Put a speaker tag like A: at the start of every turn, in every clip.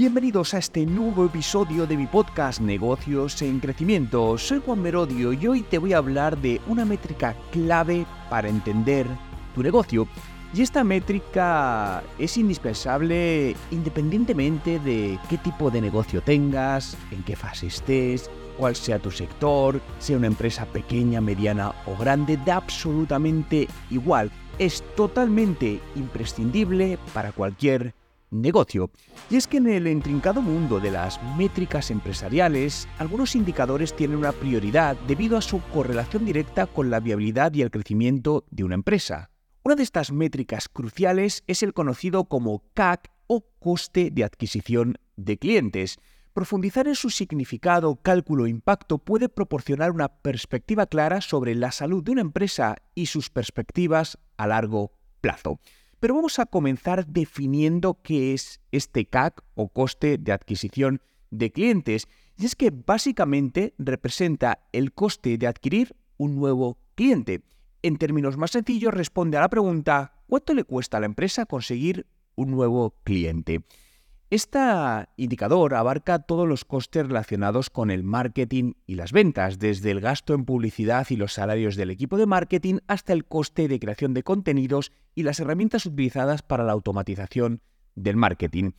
A: Bienvenidos a este nuevo episodio de mi podcast Negocios en Crecimiento. Soy Juan Merodio y hoy te voy a hablar de una métrica clave para entender tu negocio. Y esta métrica es indispensable independientemente de qué tipo de negocio tengas, en qué fase estés, cuál sea tu sector, sea una empresa pequeña, mediana o grande, da absolutamente igual. Es totalmente imprescindible para cualquier negocio. Y es que en el intrincado mundo de las métricas empresariales, algunos indicadores tienen una prioridad debido a su correlación directa con la viabilidad y el crecimiento de una empresa. Una de estas métricas cruciales es el conocido como CAC o coste de adquisición de clientes. Profundizar en su significado, cálculo e impacto puede proporcionar una perspectiva clara sobre la salud de una empresa y sus perspectivas a largo plazo. Pero vamos a comenzar definiendo qué es este CAC o coste de adquisición de clientes. Y es que básicamente representa el coste de adquirir un nuevo cliente. En términos más sencillos, responde a la pregunta ¿cuánto le cuesta a la empresa conseguir un nuevo cliente? Este indicador abarca todos los costes relacionados con el marketing y las ventas, desde el gasto en publicidad y los salarios del equipo de marketing hasta el coste de creación de contenidos y las herramientas utilizadas para la automatización del marketing.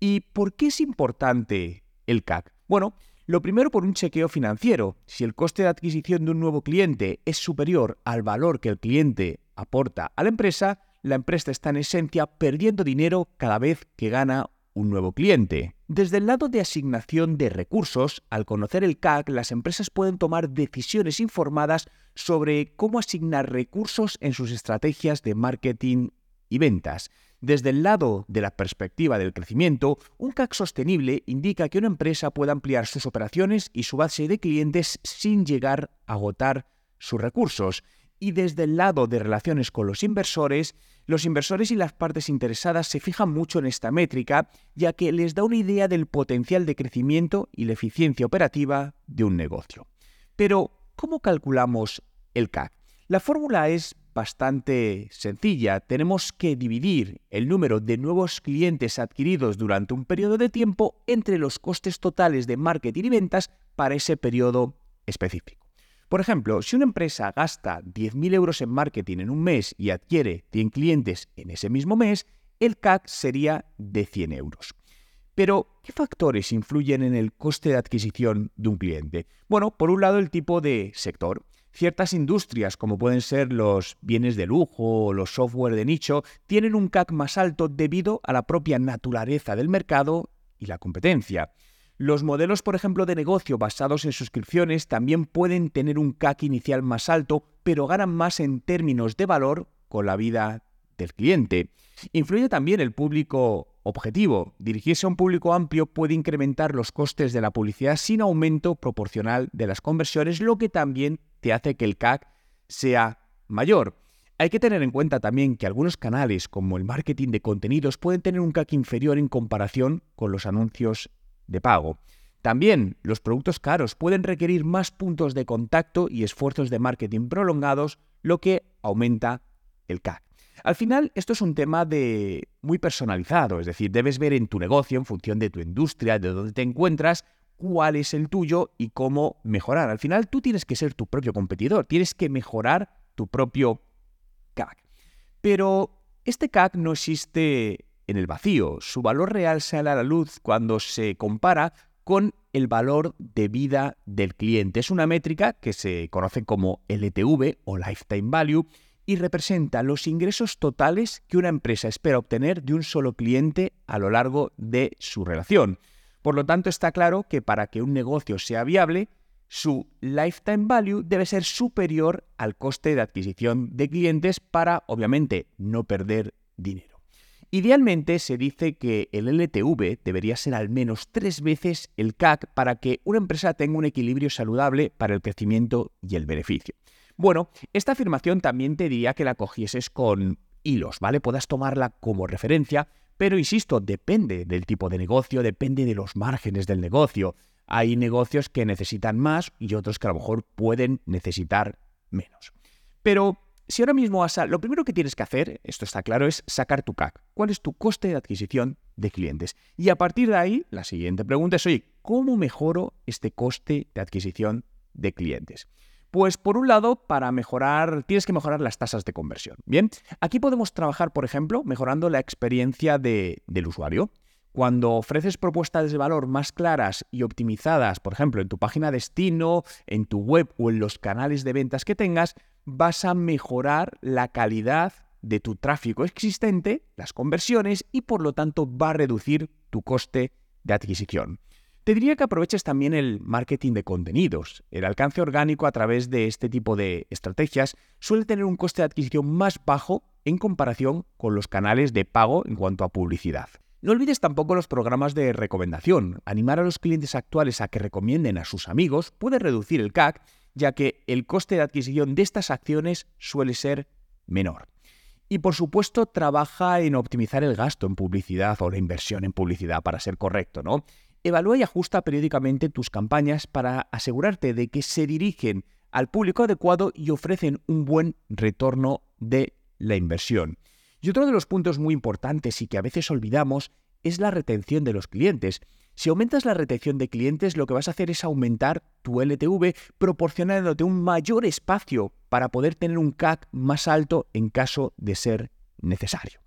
A: ¿Y por qué es importante el CAC? Bueno, lo primero por un chequeo financiero. Si el coste de adquisición de un nuevo cliente es superior al valor que el cliente aporta a la empresa, la empresa está en esencia perdiendo dinero cada vez que gana un nuevo cliente. Desde el lado de asignación de recursos, al conocer el CAC, las empresas pueden tomar decisiones informadas sobre cómo asignar recursos en sus estrategias de marketing y ventas. Desde el lado de la perspectiva del crecimiento, un CAC sostenible indica que una empresa puede ampliar sus operaciones y su base de clientes sin llegar a agotar sus recursos. Y desde el lado de relaciones con los inversores, los inversores y las partes interesadas se fijan mucho en esta métrica, ya que les da una idea del potencial de crecimiento y la eficiencia operativa de un negocio. Pero, ¿cómo calculamos el CAC? La fórmula es bastante sencilla. Tenemos que dividir el número de nuevos clientes adquiridos durante un periodo de tiempo entre los costes totales de marketing y ventas para ese periodo específico. Por ejemplo, si una empresa gasta 10.000 euros en marketing en un mes y adquiere 100 clientes en ese mismo mes, el CAC sería de 100 euros. Pero, ¿qué factores influyen en el coste de adquisición de un cliente? Bueno, por un lado el tipo de sector. Ciertas industrias, como pueden ser los bienes de lujo o los software de nicho, tienen un CAC más alto debido a la propia naturaleza del mercado y la competencia. Los modelos, por ejemplo, de negocio basados en suscripciones también pueden tener un CAC inicial más alto, pero ganan más en términos de valor con la vida del cliente. Influye también el público objetivo. Dirigirse a un público amplio puede incrementar los costes de la publicidad sin aumento proporcional de las conversiones, lo que también te hace que el CAC sea mayor. Hay que tener en cuenta también que algunos canales, como el marketing de contenidos, pueden tener un CAC inferior en comparación con los anuncios de pago. También los productos caros pueden requerir más puntos de contacto y esfuerzos de marketing prolongados, lo que aumenta el CAC. Al final, esto es un tema de muy personalizado, es decir, debes ver en tu negocio, en función de tu industria, de dónde te encuentras, cuál es el tuyo y cómo mejorar. Al final, tú tienes que ser tu propio competidor, tienes que mejorar tu propio CAC. Pero este CAC no existe en el vacío. Su valor real sale a la luz cuando se compara con el valor de vida del cliente. Es una métrica que se conoce como LTV o Lifetime Value y representa los ingresos totales que una empresa espera obtener de un solo cliente a lo largo de su relación. Por lo tanto, está claro que para que un negocio sea viable, su lifetime value debe ser superior al coste de adquisición de clientes para, obviamente, no perder dinero. Idealmente se dice que el LTV debería ser al menos tres veces el CAC para que una empresa tenga un equilibrio saludable para el crecimiento y el beneficio. Bueno, esta afirmación también te diría que la cogieses con hilos, ¿vale? Puedas tomarla como referencia, pero insisto, depende del tipo de negocio, depende de los márgenes del negocio. Hay negocios que necesitan más y otros que a lo mejor pueden necesitar menos. Pero si ahora mismo vas a... Lo primero que tienes que hacer, esto está claro, es sacar tu CAC. ¿Cuál es tu coste de adquisición de clientes? Y a partir de ahí, la siguiente pregunta es, oye, ¿cómo mejoro este coste de adquisición de clientes? Pues por un lado, para mejorar, tienes que mejorar las tasas de conversión. Bien, aquí podemos trabajar, por ejemplo, mejorando la experiencia del usuario. Cuando ofreces propuestas de valor más claras y optimizadas, por ejemplo, en tu página destino, en tu web o en los canales de ventas que tengas, vas a mejorar la calidad de tu tráfico existente, las conversiones, y por lo tanto va a reducir tu coste de adquisición. Te diría que aproveches también el marketing de contenidos. El alcance orgánico a través de este tipo de estrategias suele tener un coste de adquisición más bajo en comparación con los canales de pago en cuanto a publicidad. No olvides tampoco los programas de recomendación. Animar a los clientes actuales a que recomienden a sus amigos puede reducir el CAC ya que el coste de adquisición de estas acciones suele ser menor. Y por supuesto trabaja en optimizar el gasto en publicidad o la inversión en publicidad, para ser correcto, ¿no? Evalúa y ajusta periódicamente tus campañas para asegurarte de que se dirigen al público adecuado y ofrecen un buen retorno de la inversión. Y otro de los puntos muy importantes y que a veces olvidamos es la retención de los clientes. Si aumentas la retención de clientes, lo que vas a hacer es aumentar tu LTV proporcionándote un mayor espacio para poder tener un CAC más alto en caso de ser necesario.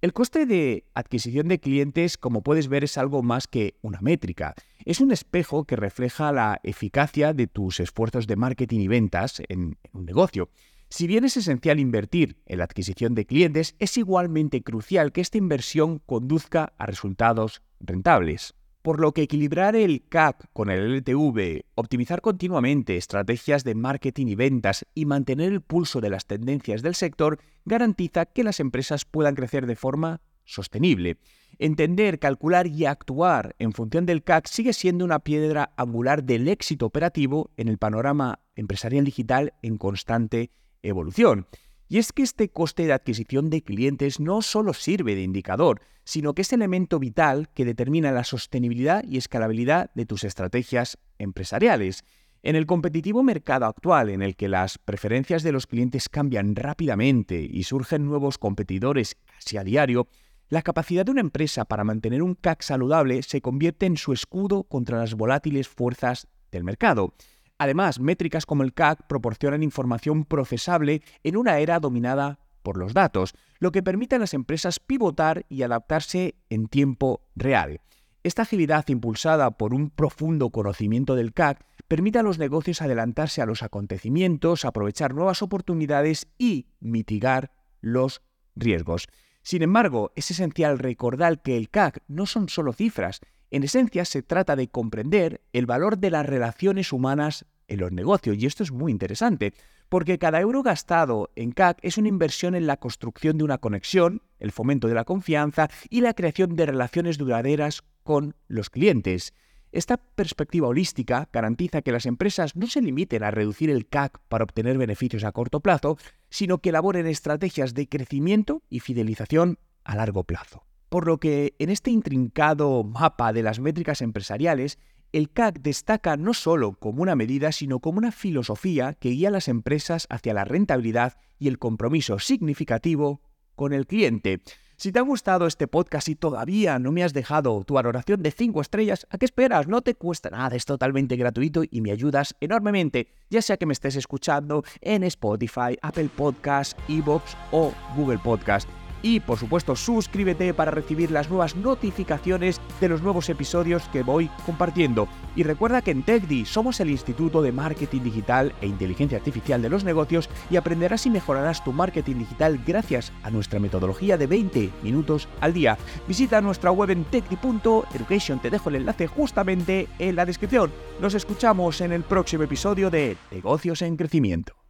A: El coste de adquisición de clientes, como puedes ver, es algo más que una métrica. Es un espejo que refleja la eficacia de tus esfuerzos de marketing y ventas en un negocio. Si bien es esencial invertir en la adquisición de clientes, es igualmente crucial que esta inversión conduzca a resultados rentables por lo que equilibrar el CAC con el LTV, optimizar continuamente estrategias de marketing y ventas y mantener el pulso de las tendencias del sector garantiza que las empresas puedan crecer de forma sostenible. Entender, calcular y actuar en función del CAC sigue siendo una piedra angular del éxito operativo en el panorama empresarial digital en constante evolución. Y es que este coste de adquisición de clientes no solo sirve de indicador, sino que es elemento vital que determina la sostenibilidad y escalabilidad de tus estrategias empresariales. En el competitivo mercado actual, en el que las preferencias de los clientes cambian rápidamente y surgen nuevos competidores casi a diario, la capacidad de una empresa para mantener un CAC saludable se convierte en su escudo contra las volátiles fuerzas del mercado. Además, métricas como el CAC proporcionan información procesable en una era dominada por los datos, lo que permite a las empresas pivotar y adaptarse en tiempo real. Esta agilidad impulsada por un profundo conocimiento del CAC permite a los negocios adelantarse a los acontecimientos, aprovechar nuevas oportunidades y mitigar los riesgos. Sin embargo, es esencial recordar que el CAC no son solo cifras, en esencia se trata de comprender el valor de las relaciones humanas en los negocios. Y esto es muy interesante, porque cada euro gastado en CAC es una inversión en la construcción de una conexión, el fomento de la confianza y la creación de relaciones duraderas con los clientes. Esta perspectiva holística garantiza que las empresas no se limiten a reducir el CAC para obtener beneficios a corto plazo, sino que elaboren estrategias de crecimiento y fidelización a largo plazo. Por lo que en este intrincado mapa de las métricas empresariales el CAC destaca no solo como una medida, sino como una filosofía que guía a las empresas hacia la rentabilidad y el compromiso significativo con el cliente. Si te ha gustado este podcast y todavía no me has dejado tu valoración de 5 estrellas, ¿a qué esperas? No te cuesta nada, es totalmente gratuito y me ayudas enormemente, ya sea que me estés escuchando en Spotify, Apple Podcasts, Evox o Google Podcast. Y por supuesto suscríbete para recibir las nuevas notificaciones de los nuevos episodios que voy compartiendo. Y recuerda que en TechDi somos el Instituto de Marketing Digital e Inteligencia Artificial de los Negocios y aprenderás y mejorarás tu marketing digital gracias a nuestra metodología de 20 minutos al día. Visita nuestra web en techdi.education, te dejo el enlace justamente en la descripción. Nos escuchamos en el próximo episodio de Negocios en Crecimiento.